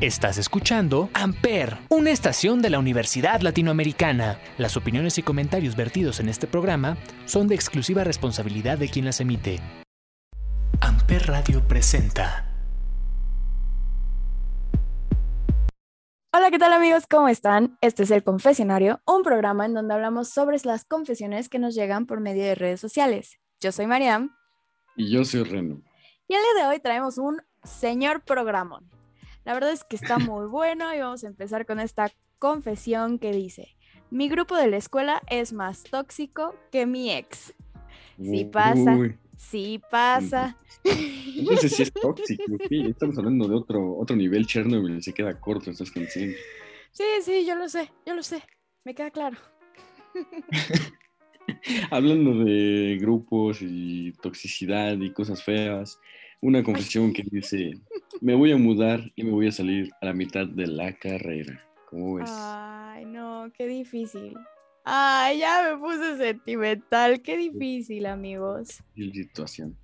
Estás escuchando Amper, una estación de la Universidad Latinoamericana. Las opiniones y comentarios vertidos en este programa son de exclusiva responsabilidad de quien las emite. Amper Radio presenta. Hola, ¿qué tal amigos? ¿Cómo están? Este es El Confesionario, un programa en donde hablamos sobre las confesiones que nos llegan por medio de redes sociales. Yo soy Mariam. Y yo soy Reno. Y el día de hoy traemos un señor programón. La verdad es que está muy bueno y vamos a empezar con esta confesión que dice, mi grupo de la escuela es más tóxico que mi ex. Sí pasa, sí pasa. No sé si es tóxico, estamos hablando de otro, otro nivel, Chernobyl se queda corto, estás consciente. Sí, sí, yo lo sé, yo lo sé, me queda claro. hablando de grupos y toxicidad y cosas feas, una confesión que dice, me voy a mudar y me voy a salir a la mitad de la carrera. ¿Cómo ves? Ay, no, qué difícil. Ay, ya me puse sentimental, qué difícil, amigos. Qué situación.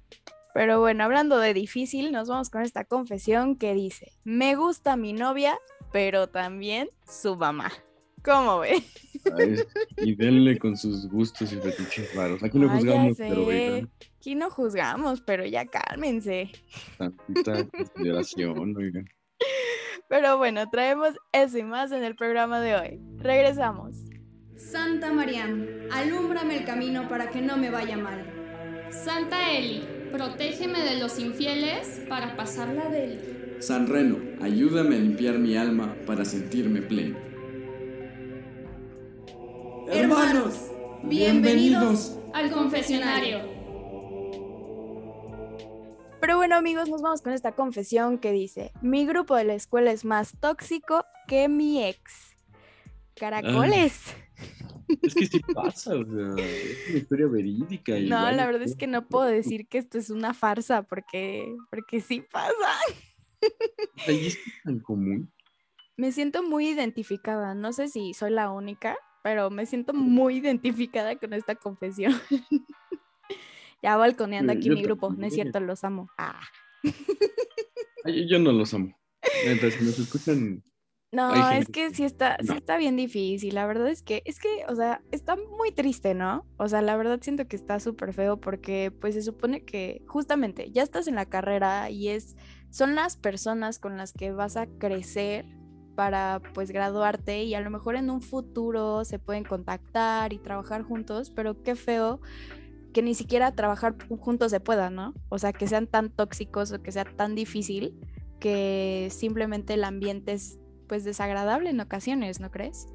Pero bueno, hablando de difícil, nos vamos con esta confesión que dice, me gusta mi novia, pero también su mamá. ¿Cómo ve? y denle con sus gustos y fetiches raros. Aquí no juzgamos, pero Aquí no juzgamos, pero ya cálmense. Tantita consideración, oigan. Pero bueno, traemos eso y más en el programa de hoy. Regresamos. Santa Mariam, alúmbrame el camino para que no me vaya mal. Santa Eli, protégeme de los infieles para pasarla de él. San Reno, ayúdame a limpiar mi alma para sentirme pleno. Hermanos, bienvenidos al confesionario. Pero bueno amigos, nos vamos con esta confesión que dice, mi grupo de la escuela es más tóxico que mi ex. Caracoles. es que sí pasa, o sea, es una historia verídica. no, la verdad es que no puedo decir que esto es una farsa porque, porque sí pasa. Ahí es tan común. Me siento muy identificada, no sé si soy la única, pero me siento muy identificada con esta confesión. Ya balconeando aquí mi grupo, no es cierto, los amo. Ah. Yo no los amo. Mientras nos escuchan. No, es que sí está, sí está bien difícil. La verdad es que, es que, o sea, está muy triste, ¿no? O sea, la verdad siento que está súper feo porque, pues, se supone que justamente ya estás en la carrera y es, son las personas con las que vas a crecer para, pues, graduarte y a lo mejor en un futuro se pueden contactar y trabajar juntos, pero qué feo que ni siquiera trabajar juntos se pueda, ¿no? O sea, que sean tan tóxicos o que sea tan difícil que simplemente el ambiente es pues desagradable en ocasiones, ¿no crees?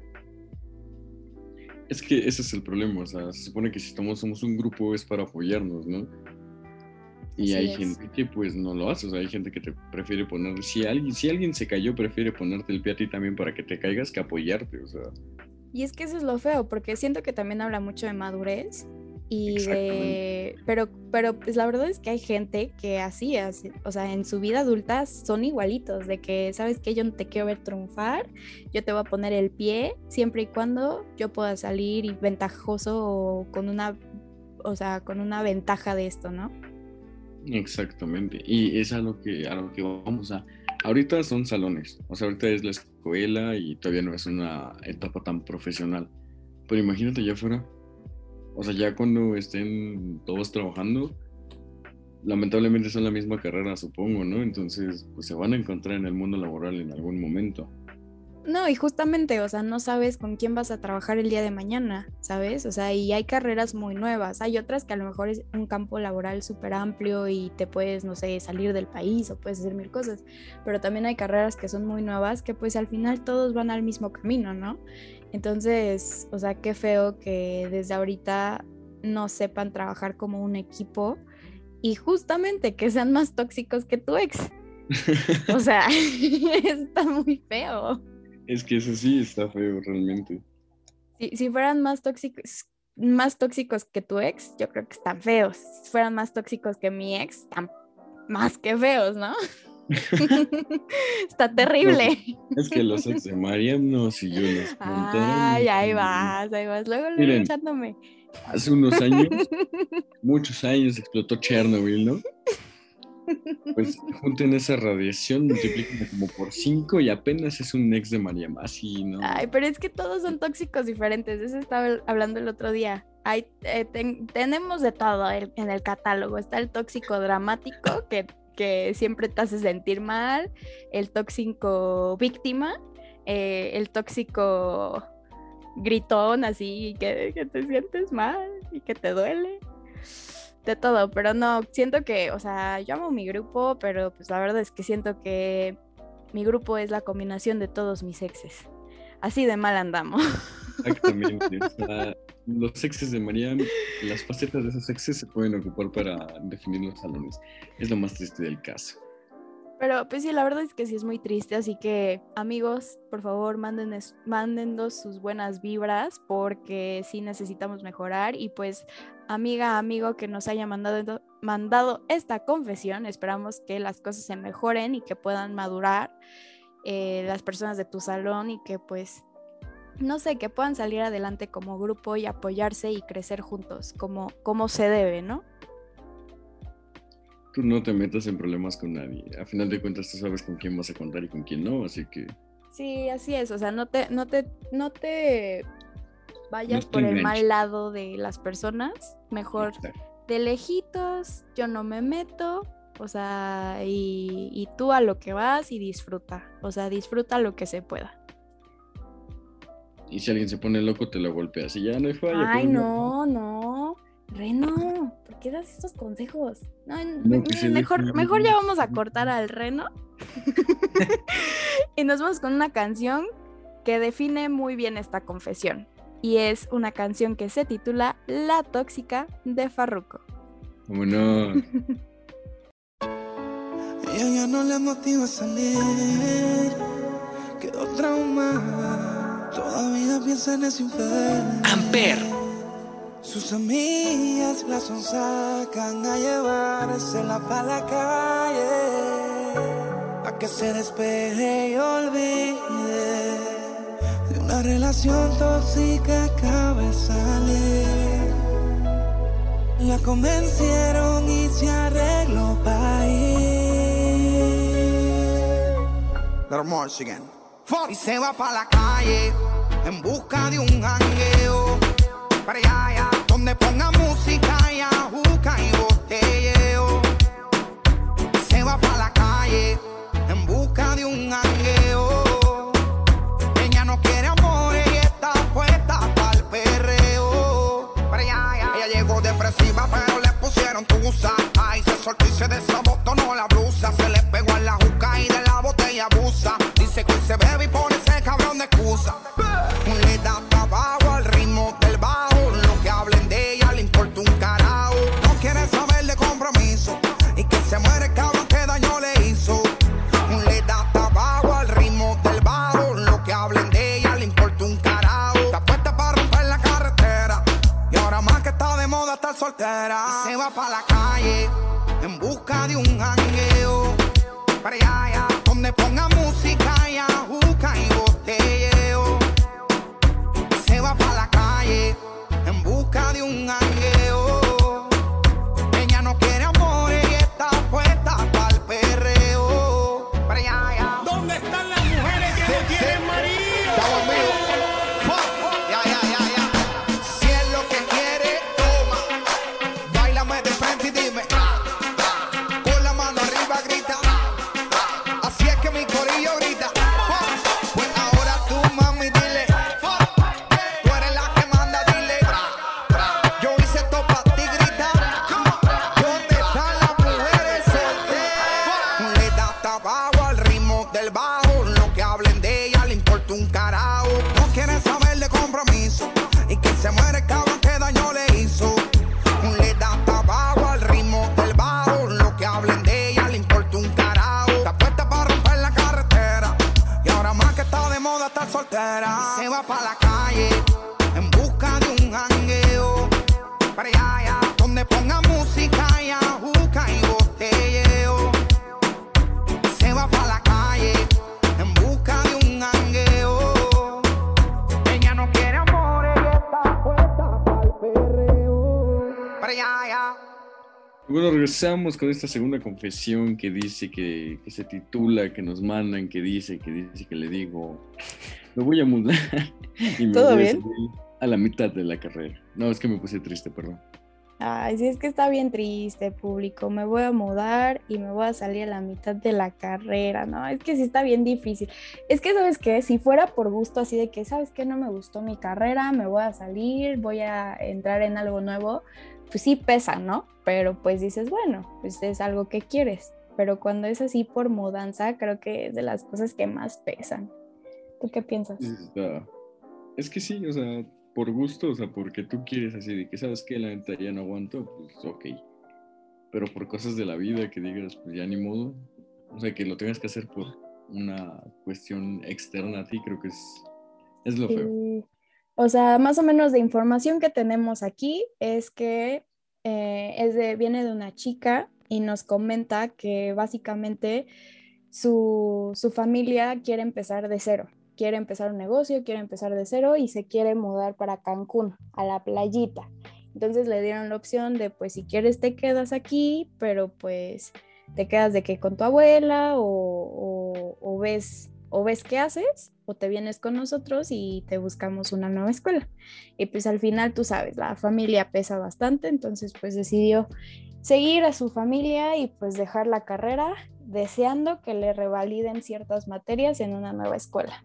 Es que ese es el problema, o sea, se supone que si estamos, somos un grupo es para apoyarnos, ¿no? Y hay gente que pues no lo hace, o sea, hay gente que te prefiere poner, si alguien, si alguien se cayó, prefiere ponerte el pie a ti también para que te caigas que apoyarte, o sea. Y es que eso es lo feo, porque siento que también habla mucho de madurez y de, pero, pero pues la verdad es que hay gente que así, así, o sea, en su vida adulta son igualitos, de que, ¿sabes que Yo no te quiero ver triunfar, yo te voy a poner el pie siempre y cuando yo pueda salir y ventajoso o con una, o sea, con una ventaja de esto, ¿no? Exactamente, y es a lo que, a lo que vamos a, ahorita son salones, o sea, ahorita es la escuela y todavía no es una etapa tan profesional, pero imagínate ya fuera o sea, ya cuando estén todos trabajando, lamentablemente son la misma carrera, supongo, ¿no? Entonces, pues se van a encontrar en el mundo laboral en algún momento. No, y justamente, o sea, no sabes con quién vas a trabajar el día de mañana, ¿sabes? O sea, y hay carreras muy nuevas, hay otras que a lo mejor es un campo laboral súper amplio y te puedes, no sé, salir del país o puedes hacer mil cosas, pero también hay carreras que son muy nuevas que pues al final todos van al mismo camino, ¿no? Entonces, o sea, qué feo que desde ahorita no sepan trabajar como un equipo y justamente que sean más tóxicos que tu ex. o sea, está muy feo. Es que eso sí está feo realmente. Si, si fueran más tóxicos, más tóxicos que tu ex, yo creo que están feos. Si fueran más tóxicos que mi ex, están más que feos, ¿no? Está terrible. es que los ex de Mariam no, si yo los Ay, ahí vas, ahí vas. Luego, luego echándome. Hace unos años, muchos años explotó Chernobyl, ¿no? Pues junten esa radiación, multipliquen como por cinco y apenas es un ex de María Así, ¿no? Ay, pero es que todos son tóxicos diferentes. Eso estaba hablando el otro día. Eh, tenemos de todo en el catálogo. Está el tóxico dramático, que, que siempre te hace sentir mal. El tóxico víctima. Eh, el tóxico gritón, así, que, que te sientes mal y que te duele de todo, pero no, siento que, o sea, yo amo mi grupo, pero pues la verdad es que siento que mi grupo es la combinación de todos mis exes. Así de mal andamos. Exactamente. los exes de María, las facetas de esos exes se pueden ocupar para definir los salones. Es lo más triste del caso. Pero pues sí, la verdad es que sí es muy triste, así que amigos, por favor, mándenos, mándennos sus buenas vibras porque sí necesitamos mejorar y pues amiga, amigo que nos haya mandado, mandado esta confesión, esperamos que las cosas se mejoren y que puedan madurar eh, las personas de tu salón y que pues, no sé, que puedan salir adelante como grupo y apoyarse y crecer juntos como, como se debe, ¿no? tú no te metas en problemas con nadie. A final de cuentas tú sabes con quién vas a contar y con quién no, así que... Sí, así es, o sea, no te, no te, no te vayas por el mal lado de las personas, mejor de lejitos, yo no me meto, o sea, y, y tú a lo que vas y disfruta, o sea, disfruta lo que se pueda. Y si alguien se pone loco, te lo golpeas y ya no hay falla. Ay, no, no. Reno, ¿por qué das estos consejos? mejor, mejor ya vamos a cortar al Reno. y nos vamos con una canción que define muy bien esta confesión. Y es una canción que se titula La Tóxica de Farruko. Vámonos. Ella ya no le motiva salir. Quedó traumada. Todavía piensa en ese infierno. Amper sus amigas la son sacan a llevársela para la calle, a que se despeje y olvide una relación tóxica acaba de salir. La convencieron y se arregló para ir. Y se va para la calle en busca de un jangueo para allá, donde ponga música y ajuca y botelleo. Se va para la calle Bueno, regresamos con esta segunda confesión que dice que, se titula, que nos mandan, que dice, que dice que le digo, me voy a mudar y me voy bien? A, a la mitad de la carrera. No, es que me puse triste, perdón. Ay, sí, es que está bien triste, público. Me voy a mudar y me voy a salir a la mitad de la carrera, ¿no? Es que sí está bien difícil. Es que, ¿sabes qué? Si fuera por gusto así de que, ¿sabes qué? No me gustó mi carrera, me voy a salir, voy a entrar en algo nuevo, pues sí pesa, ¿no? Pero pues dices, bueno, pues es algo que quieres. Pero cuando es así por mudanza, creo que es de las cosas que más pesan. ¿Tú qué piensas? Es que sí, o sea, por gusto, o sea, porque tú quieres así de que sabes que la neta ya no aguanto, pues ok. Pero por cosas de la vida que digas, pues ya ni modo. O sea, que lo tengas que hacer por una cuestión externa a ti, creo que es, es lo feo. O sea, más o menos de información que tenemos aquí es que eh, es de, viene de una chica y nos comenta que básicamente su, su familia quiere empezar de cero, quiere empezar un negocio, quiere empezar de cero y se quiere mudar para Cancún, a la playita. Entonces le dieron la opción de, pues si quieres te quedas aquí, pero pues te quedas de que con tu abuela o, o- o ves, o ves qué haces o te vienes con nosotros y te buscamos una nueva escuela. Y pues al final tú sabes, la familia pesa bastante, entonces pues decidió seguir a su familia y pues dejar la carrera deseando que le revaliden ciertas materias en una nueva escuela.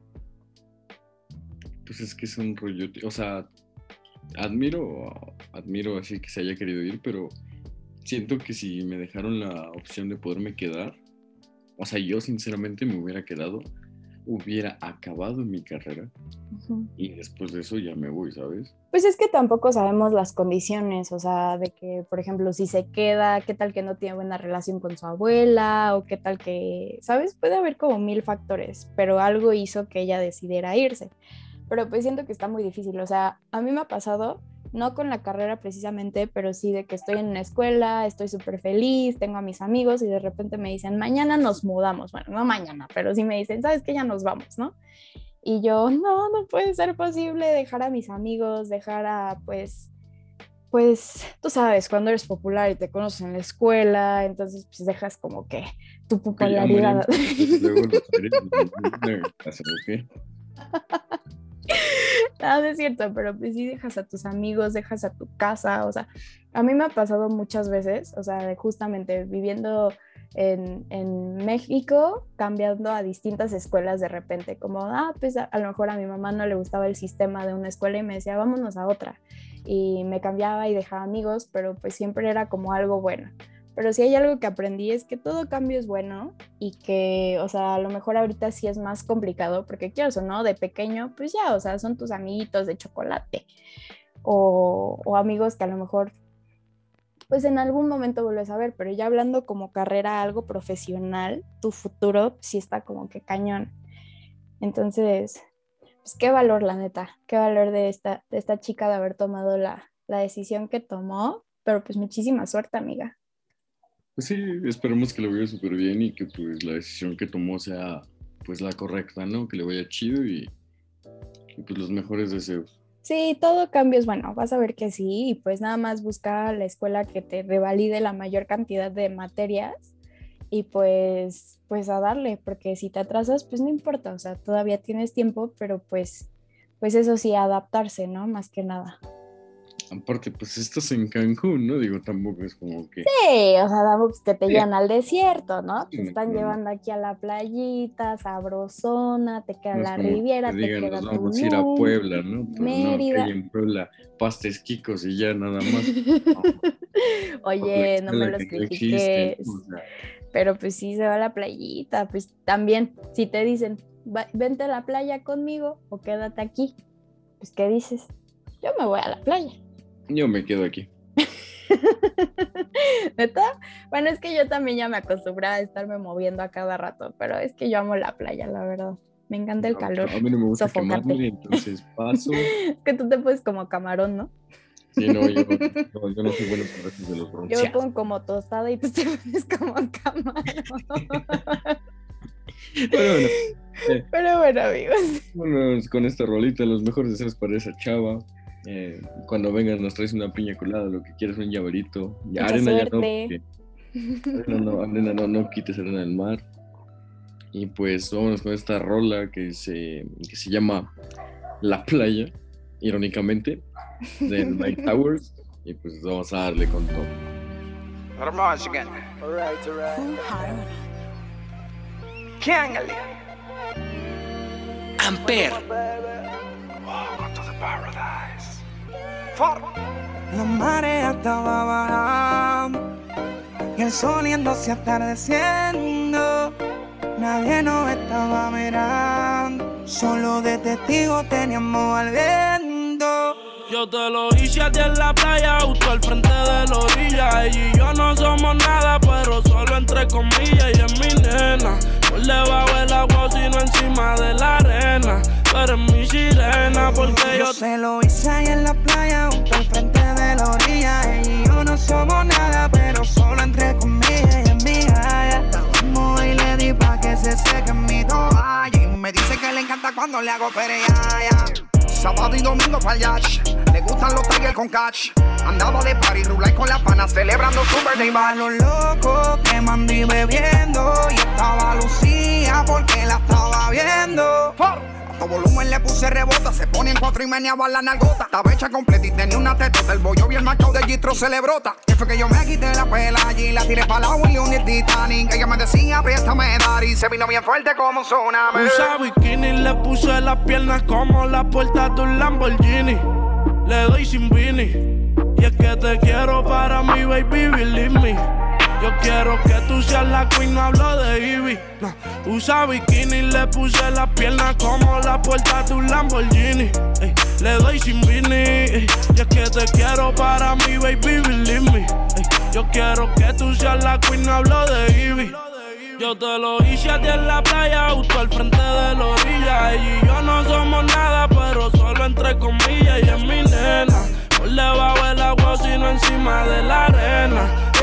Pues es que es un rollo, o sea, admiro, admiro así que se haya querido ir, pero siento que si me dejaron la opción de poderme quedar, o sea, yo sinceramente me hubiera quedado, hubiera acabado mi carrera Ujú. y después de eso ya me voy, ¿sabes? Pues es que tampoco sabemos las condiciones, o sea, de que, por ejemplo, si se queda, qué tal que no tiene buena relación con su abuela, o qué tal que, ¿sabes? Puede haber como mil factores, pero algo hizo que ella decidiera irse. Pero pues siento que está muy difícil, o sea, a mí me ha pasado, no con la carrera precisamente, pero sí de que estoy en una escuela, estoy súper feliz, tengo a mis amigos y de repente me dicen, mañana nos mudamos, bueno, no mañana, pero sí me dicen, ¿sabes qué? Ya nos vamos, ¿no? Y yo, no, no puede ser posible dejar a mis amigos, dejar a, pues, pues, tú sabes, cuando eres popular y te conoces en la escuela, entonces, pues, dejas como que tu popularidad. tres, no, es cierto, pero pues sí dejas a tus amigos, dejas a tu casa, o sea, a mí me ha pasado muchas veces, o sea, justamente viviendo en, en México, cambiando a distintas escuelas de repente, como, ah, pues a, a lo mejor a mi mamá no le gustaba el sistema de una escuela y me decía, vámonos a otra, y me cambiaba y dejaba amigos, pero pues siempre era como algo bueno. Pero si hay algo que aprendí es que todo cambio es bueno y que, o sea, a lo mejor ahorita sí es más complicado porque quieras o no, de pequeño, pues ya, o sea, son tus amiguitos de chocolate o, o amigos que a lo mejor, pues en algún momento vuelves a ver, pero ya hablando como carrera, algo profesional, tu futuro sí está como que cañón. Entonces, pues qué valor, la neta, qué valor de esta, de esta chica de haber tomado la, la decisión que tomó, pero pues muchísima suerte, amiga. Pues sí, esperemos que le vaya súper bien y que pues la decisión que tomó sea pues la correcta, ¿no? Que le vaya chido y, y, pues los mejores deseos. Sí, todo cambio es bueno, vas a ver que sí, y pues nada más busca la escuela que te revalide la mayor cantidad de materias y pues pues a darle, porque si te atrasas, pues no importa, o sea, todavía tienes tiempo, pero pues pues eso sí, adaptarse, ¿no? Más que nada. Aparte, pues estás en Cancún, ¿no? Digo, tampoco es como que... Sí, o sea, tampoco que te Sí. llevan al desierto, ¿no? Te están llevando aquí a la playita, sabrosona, te queda no la como que riviera, te digan, queda nos vamos a ir a Puebla, ¿no? Pues no, que Mérida. hay en Puebla pastes quicos y ya nada más. Oye, no me los critiques. ¿no? O sea, Pero pues sí se va a la playita, pues también, si te dicen, "Va- vente a la playa conmigo o quédate aquí, pues ¿qué dices? Yo me voy a la playa. Yo me quedo aquí. ¿Neta? Bueno, es que yo también ya me acostumbré a estarme moviendo a cada rato, pero es que yo amo la playa, la verdad. Me encanta el No, calor. A mí no me gusta quemarme, entonces paso. Es que tú te pones como camarón, ¿no? Sí, no, yo, no, yo no soy bueno para de los Yo me bronceados. pongo como tostada y tú te pones como camarón. Pero bueno, Pero bueno, amigos. vámonos con esta rolita, los mejores deseos para esa chava. Eh, cuando vengas nos traes una piña colada, lo que quieras, un llaverito. Ya, Mucha arena ya no, arena no, arena no, no quites arena del mar. Y pues vámonos con esta rola que se, que se llama La Playa, irónicamente, de Night Towers. Y pues vamos a darle con todo. Amper. La marea estaba bajando y el sol yéndose atardeciendo. Nadie nos estaba mirando, solo de testigo teníamos al viento. Yo te lo hice a ti en la playa, justo al frente de la orilla. Ella y yo no somos nada, pero solo entre comillas. Y es mi nena, por debajo del agua, sino encima de la arena. Tú eres mi sirena, porque yo Yo se lo hice ahí en la playa, junto al frente de la orilla. Ella y yo no somos nada, pero solo entre comillas y en mi. Vamos y le di pa' que se seque mi toalla. Y me dice que le encanta cuando le hago pereaya. Sábado y domingo pa'l yacht. Le gustan los tigers con catch. Andaba de party, rulay con las panas, celebrando su birthday bash. los locos que mandí bebiendo. Y estaba Lucía porque la estaba viendo. A todo volumen le puse rebota, se pone en cuatro y meneaba la nalgota. Estaba hecha completa y tenía una tetota. El bollo bien marcado de Gistro se le brota. Que fue que yo me quité la pela allí, la tiré para la y el Titanic. Ella me decía, dar y se vino bien fuerte como un tsunami. Usa bikini, le puse las piernas como la puerta de un Lamborghini. Le doy sin vini. Y es que te quiero para mi baby, believe me. Yo quiero que tú seas la queen, no hablo de Ivy. No. Usa bikini, le puse las piernas como la puerta de un Lamborghini. Ey, le doy sin vini. ey, y es que te quiero para mi baby, believe me. Yo quiero que tú seas la queen, no hablo de Ivy. Yo te lo hice a ti en la playa, justo al frente de la orilla. Ella y yo no somos nada, pero solo entre comillas. Y es mi nena, por debajo del agua, sino encima de la arena.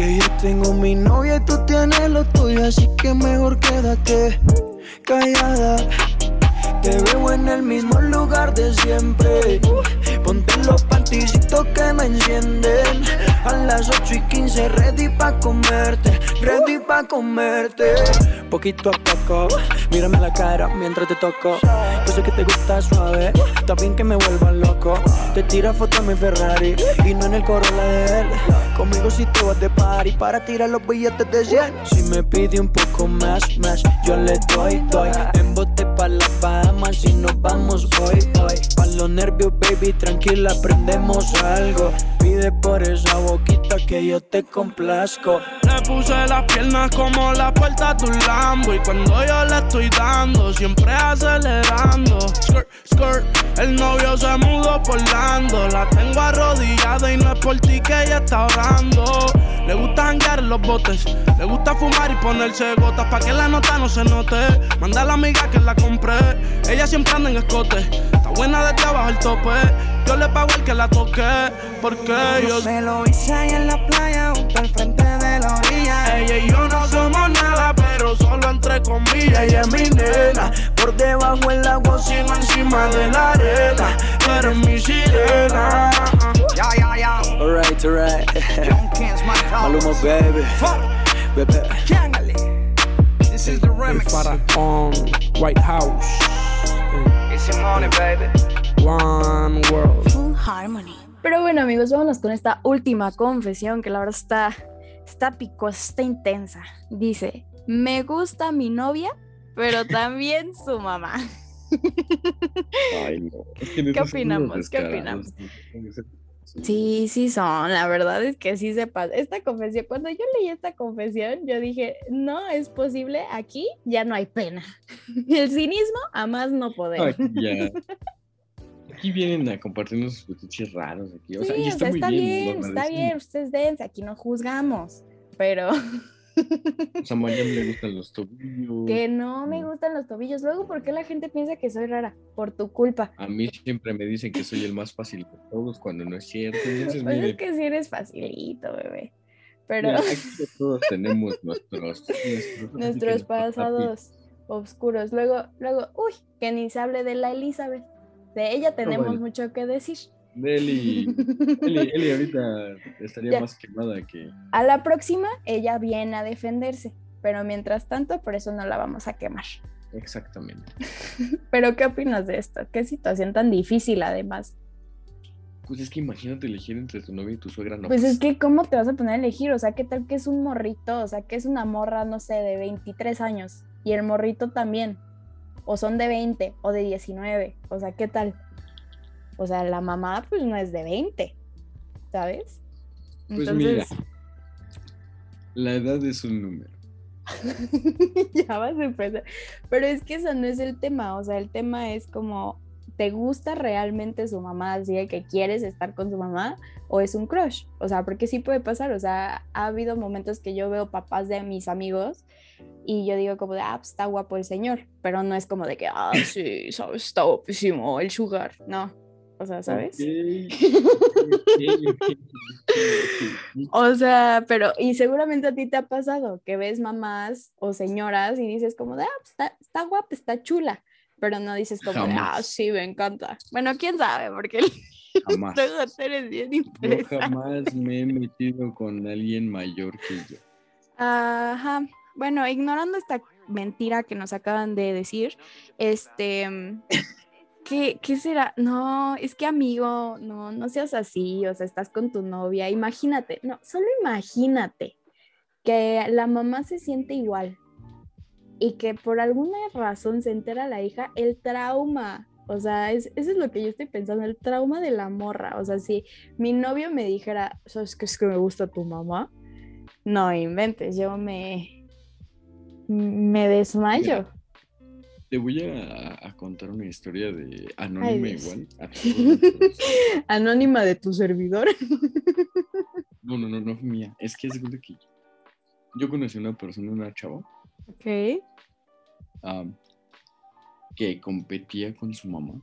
Que yo tengo mi novia y tú tienes lo tuyo, así que mejor quédate callada. Te veo en el mismo lugar de siempre. Ponte los panticitos que me encienden. A las 8 y 15, ready pa' comerte. Ready pa' comerte. Poquito a poco, mírame la cara mientras te toco. Yo sé que te gusta suave, bien que me vuelva loco. Te tira foto a mi Ferrari y no en el Corolla de él. Conmigo si te vas de party para tirar los billetes de 100. Si me pide un poco más, más, yo le doy, doy. En bote pa' la Bahamas si nos vamos hoy, hoy. Pa' los nervios, baby, tranquila, aprendemos algo. Pide por esa boquita que yo te complazco. Le puse las piernas como la puerta de un Lambo. Y cuando yo le estoy dando, siempre acelerando. Skirt, skirt, el novio se mudó por Lando. La tengo arrodillada y no es por ti que ella está orando. Le gusta janguear en los botes Le gusta fumar y ponerse gotas Pa' que la nota no se note. Manda a la amiga que la compré Ella siempre anda en escote. Está buena desde abajo el tope Yo le pago el que la toque Porque yo se lo hice Ella es mi nena, por debajo del agua, Sino encima de la arena, tú eres mi sirena. Ya, ya, ya. Alright, alright. Maluma, baby. Bebé. This is the remix. on White House. It's your money, baby. One world. Full Harmony. Pero bueno, amigos, vámonos con esta última confesión que la verdad está, está picosa, está intensa. Dice: Me gusta mi novia, pero también su mamá. Ay, no. Es que neta ¿Qué opinamos? ¿Qué descarados. Sí, sí son, la verdad es que sí se pasa. Esta confesión, cuando yo leí esta confesión, yo dije, no es posible, aquí ya no hay pena. El cinismo a más no poder. Ay, ya. Aquí vienen a compartirnos sus fetiches raros aquí. O sea, sí, y o está sea, muy está bien. bien, está bien, ustedes dense, aquí no juzgamos. pero O sea, a Mariam le gustan los tobillos. que no me gustan los tobillos. Luego, ¿por qué la gente piensa que soy rara? Por tu culpa. A mí siempre me dicen que soy el más fácil de todos cuando no es cierto. Entonces, Pues mire, es que si eres facilito, bebé. Pero mira, aquí todos tenemos nuestros, nuestros, pasados oscuros. Luego, luego, uy, que ni se hable de la Elizabeth. De ella tenemos mucho que decir. Eli, Eli, Eli ahorita estaría Ya. más quemada que. A la próxima, ella viene a defenderse. Pero mientras tanto, por eso no la vamos a quemar. Exactamente. Pero, ¿qué opinas de esto? Qué situación tan difícil, además. Pues es que imagínate elegir entre tu novia y tu suegra. No, Pues es que, ¿cómo te vas a poner a elegir? O sea, ¿qué tal que es un morrito? O sea, que es una morra, no sé, de 23 años. Y el morrito también. O son de 20 o de 19. O sea, ¿qué tal? O sea, la mamá, pues no es de 20. ¿Sabes? Pues mira, la edad es un número. ya vas a empezar. Pero es que eso no es el tema. O sea, el tema es como, ¿te gusta realmente su mamá? Así de que quieres estar con su mamá o es un crush. O sea, porque sí puede pasar. O sea, ha habido momentos que yo veo papás de mis amigos y yo digo como de, ah, pues está guapo el señor. Pero no es como de que, ah, sí, sabes, está guapísimo el sugar. No. O sea, ¿sabes? Ok, ok, ok, ok. O sea, pero, y seguramente a ti te ha pasado que ves mamás o señoras y dices como de, ah, pues está, está guapa, está chula, pero no dices como de, ah, sí, me encanta. Bueno, quién sabe, porque Jamás. eres bien Yo jamás me he metido con alguien mayor que yo. Ajá. Bueno, ignorando esta mentira que nos acaban de decir, este, ¿qué, qué será? No, es que amigo, no, no seas así, o sea, estás con tu novia, imagínate, no, solo imagínate que la mamá se siente igual y que por alguna razón se entera la hija, el trauma. O sea, es, eso es lo que yo estoy pensando, el trauma de la morra. O sea, si mi novio me dijera, ¿sabes qué es que me gusta tu mamá? No inventes, yo me, me desmayo. Te voy a, a contar una historia de anónima igual. Anónima de tu servidor. No, no, no, no fue mía. Es que es que yo conocí a una persona, una chava, Ok. que competía con su mamá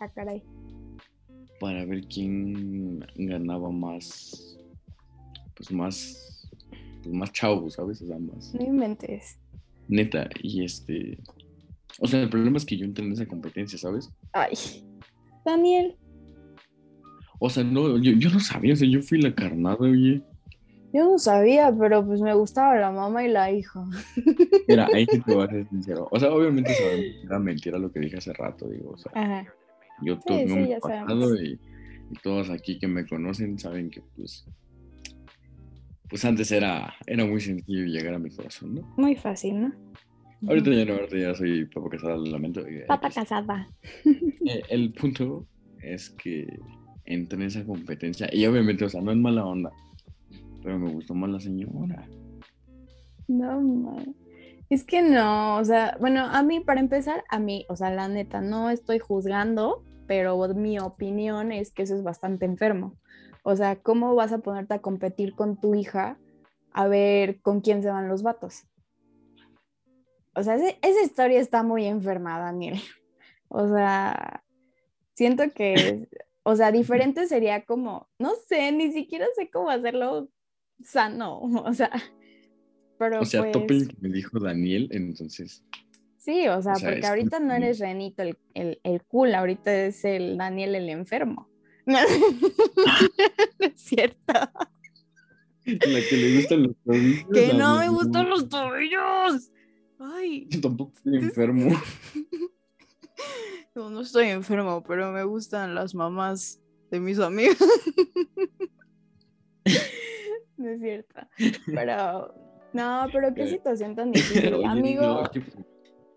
Ah, caray. para ver quién ganaba más, pues más, pues más chavo, ¿sabes? O sea, más No inventes. Neta. Y este, o sea, el problema es que yo entré en esa competencia, ¿sabes? Ay. Daniel, O sea, no, yo, yo no sabía, o sea, yo fui la carnada, oye. yo no sabía, pero pues me gustaba la mamá y la hija. Mira, ahí sí te voy a ser sincero. O sea, obviamente era mentira lo que dije hace rato, digo, o sea, Ajá. yo tuve sí, un ya pasado y, y todos aquí que me conocen saben que pues, pues antes era, era muy sencillo llegar a mi corazón, ¿no? Muy fácil, ¿no? Ahorita ya no, ahorita ya soy papá casado, lo lamento. Papa casada. Eh, el punto es que entré en esa competencia y obviamente, o sea, no es mala onda, pero me gustó más la señora. No, man. Es que no, o sea, bueno, a mí, para empezar, a mí, o sea, la neta, no estoy juzgando, pero mi opinión es que eso es bastante enfermo. O sea, ¿cómo vas a ponerte a competir con tu hija a ver con quién se van los vatos? O sea, ese- esa historia está muy enferma, Daniel. O sea, siento que, o sea, diferente sería como, no sé, ni siquiera sé cómo hacerlo sano, o sea, pero O sea, pues, que me dijo Daniel, entonces, sí, o sea, o sea, porque ahorita no eres Renito el, el, el cool, ahorita es el Daniel el enfermo. No es cierto. la que le gustan los tobillos. Que no me gustan los tobillos. Ay, Yo tampoco estoy enfermo. no, no estoy enfermo, pero me gustan las mamás de mis amigos. No es cierto. Pero, no, pero qué situación tan difícil. Oye, Amigo, no, ¿qué-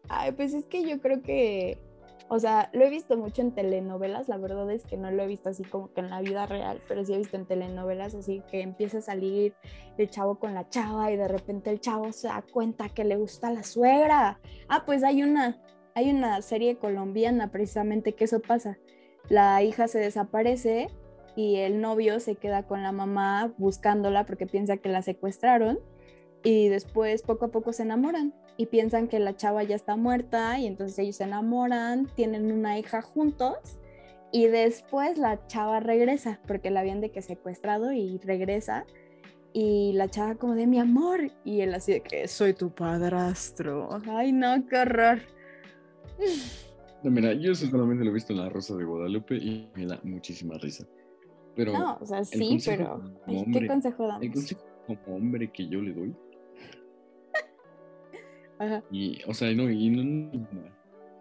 ay, pues es que yo creo que, o sea, lo he visto mucho en telenovelas, la verdad es que no lo he visto así como que en la vida real, pero sí he visto en telenovelas así que empieza a salir el chavo con la chava y de repente el chavo se da cuenta que le gusta la suegra. Ah, pues hay una, hay una serie colombiana precisamente que eso pasa. La hija se desaparece y el novio se queda con la mamá buscándola porque piensa que la secuestraron y después poco a poco se enamoran y piensan que la chava ya está muerta y entonces ellos se enamoran, tienen una hija juntos y después la chava regresa porque la habían de que secuestrado y regresa y la chava como de mi amor y él así de que soy tu padrastro. Ay no, qué horror. No, mira, yo eso solamente lo he visto en La Rosa de Guadalupe y me da muchísima risa. Pero No, o sea, el sí, pero ay, ¿qué hombre- consejo el damos? consejo como hombre que yo le doy, Ajá. y, o sea, no, y no, no,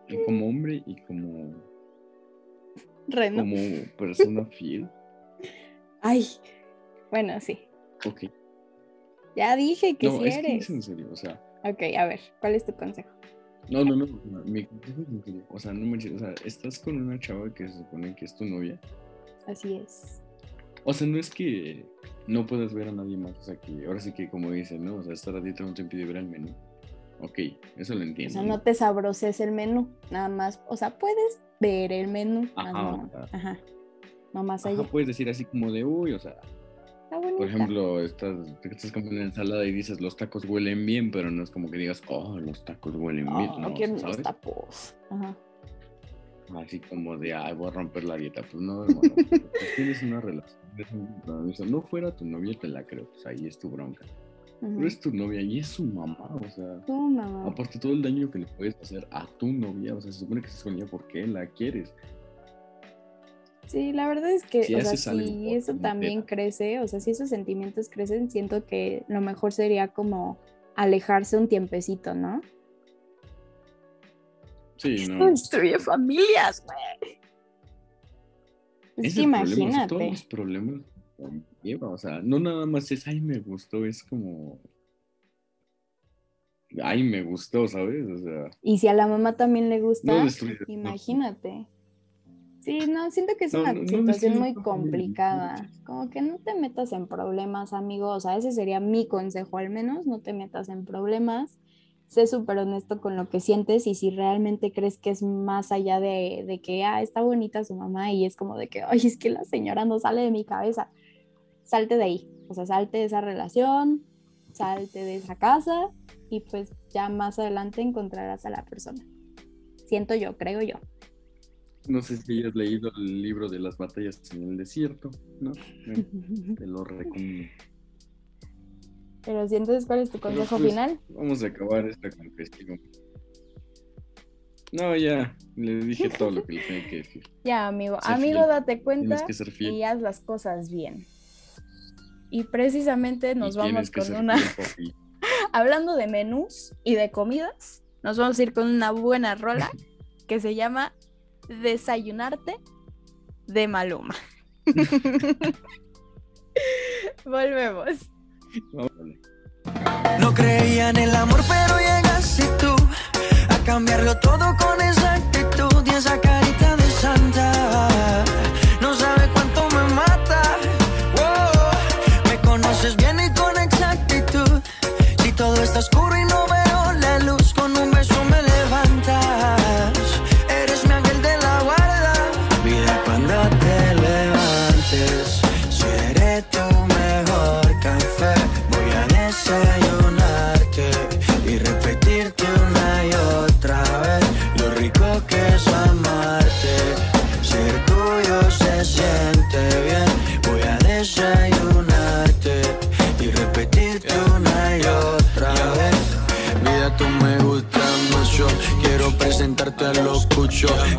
y como hombre y como, Reno. como persona fiel, Ay, bueno, sí. ok. Ya dije que no, sí es que eres. es en serio, o sea, Ok, a ver, ¿cuál es tu consejo? no, no, no, no, mi consejo es en serio, o sea, no manches, o sea, estás con una chava que se supone que es tu novia, Así es. o sea, no es que no puedas ver a nadie más, o sea, que ahora sí que como dicen, ¿no? O sea, estar a dieta no te impide ver el menú. Ok, eso lo O entiendo. sea, no te sabroces el menú, nada más. O sea, puedes ver el menú, Ajá, no. o. Ajá. No más Ajá, allá. puedes decir así como de, uy, o sea, Está por ejemplo, estás, estás comiendo una ensalada y dices, los tacos huelen bien, pero no es como que digas, oh, los tacos huelen bien, ¿no? quiero los tapos. Ajá. Así como de, ay, voy a romper la dieta. Pues no, hermano, pues tienes una relación. No fuera tu novia, te la creo, pues ahí es tu bronca. Pero es tu novia y es su mamá, o sea, Tu mamá. aparte todo el daño que le puedes hacer a tu novia, o sea, se supone que estás con ella porque la quieres. Sí, la verdad es que, Si o sea, si eso también crece, o sea, si esos sentimientos crecen, siento que lo mejor sería como alejarse un tiempecito, ¿no? Sí, Esto no. destruye familias, güey. Es Es que el problema, imagínate. todos los problemas conlleva, o sea, no nada más es, ay, me gustó, es como, ay, me gustó, ¿sabes? O sea, Y si a la mamá también le gusta, no imagínate. Sí, no, siento que es No, una no, situación muy complicada. Como que no te metas en problemas, amigo. O sea, ese sería mi consejo al menos, no te metas en problemas. Sé súper honesto con lo que sientes y si realmente crees que es más allá de, de que, ah, está bonita su mamá y es como de que, ay, es que la señora no sale de mi cabeza. Salte de ahí, o sea, salte de esa relación, salte de esa casa y pues ya más adelante encontrarás a la persona. Siento yo, creo yo. No sé si hayas leído el libro de las batallas en el desierto, ¿no? Te lo recomiendo. Pero si entonces, ¿cuál es tu consejo pues, final? Vamos a acabar esta confesión. No, ya, le dije todo lo que le tenía que decir. Ya, amigo. Amigo, fiel. date cuenta que ser fiel. y haz las cosas bien. Y precisamente nos Y vamos con una... Hablando de menús y de comidas, nos vamos a ir con una buena rola que se llama Desayunarte de Maluma. Volvemos. No creía en el amor, pero llegaste tú a cambiarlo todo con esa actitud y esa carita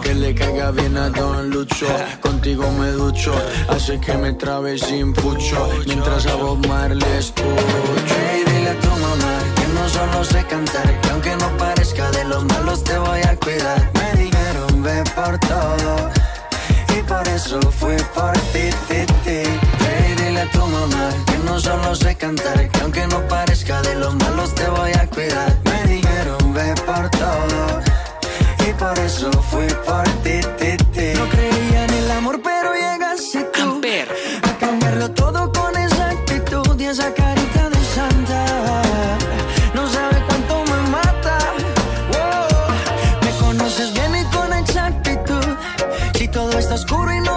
Que le caiga bien a Don Lucho. Contigo me ducho. Hace que me trabe sin pucho. Mientras a Bob Marley escucho. Hey, dile a tu mamá que no solo sé cantar. Que aunque no parezca de los malos, te voy a cuidar. Me dijeron ve por todo. Y por eso fui por ti, ti, ti. Hey, dile a tu mamá que no solo sé cantar, que aunque no parezca de los malos te voy a cuidar. Me dijeron ve por todo. Por eso fui por ti, ti, ti. No creía en el amor, pero llegaste tú. Amper, A cambiarlo todo con esa actitud y esa carita de santa. No sabe cuánto me mata. Wow. Me conoces bien y con exactitud. Si todo está oscuro y no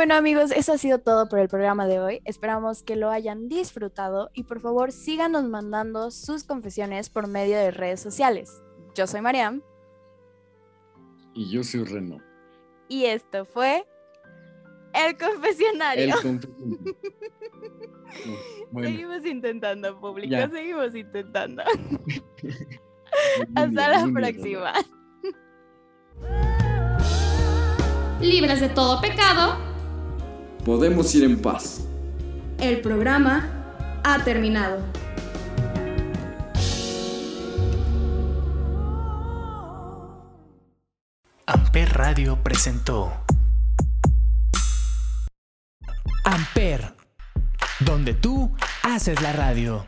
bueno amigos, eso ha sido todo por el programa de hoy. Esperamos que lo hayan disfrutado y por favor síganos mandando sus confesiones por medio de redes sociales. Yo soy Mariam Y yo soy Reno. y esto fue El Confesionario. El confesionario. No, bueno, Seguimos intentando, público, Ya. seguimos intentando. Hasta bien, la bien, próxima. Libres de todo pecado, Podemos ir en paz. El programa ha terminado. Amper Radio presentó Amper, donde tú haces la radio.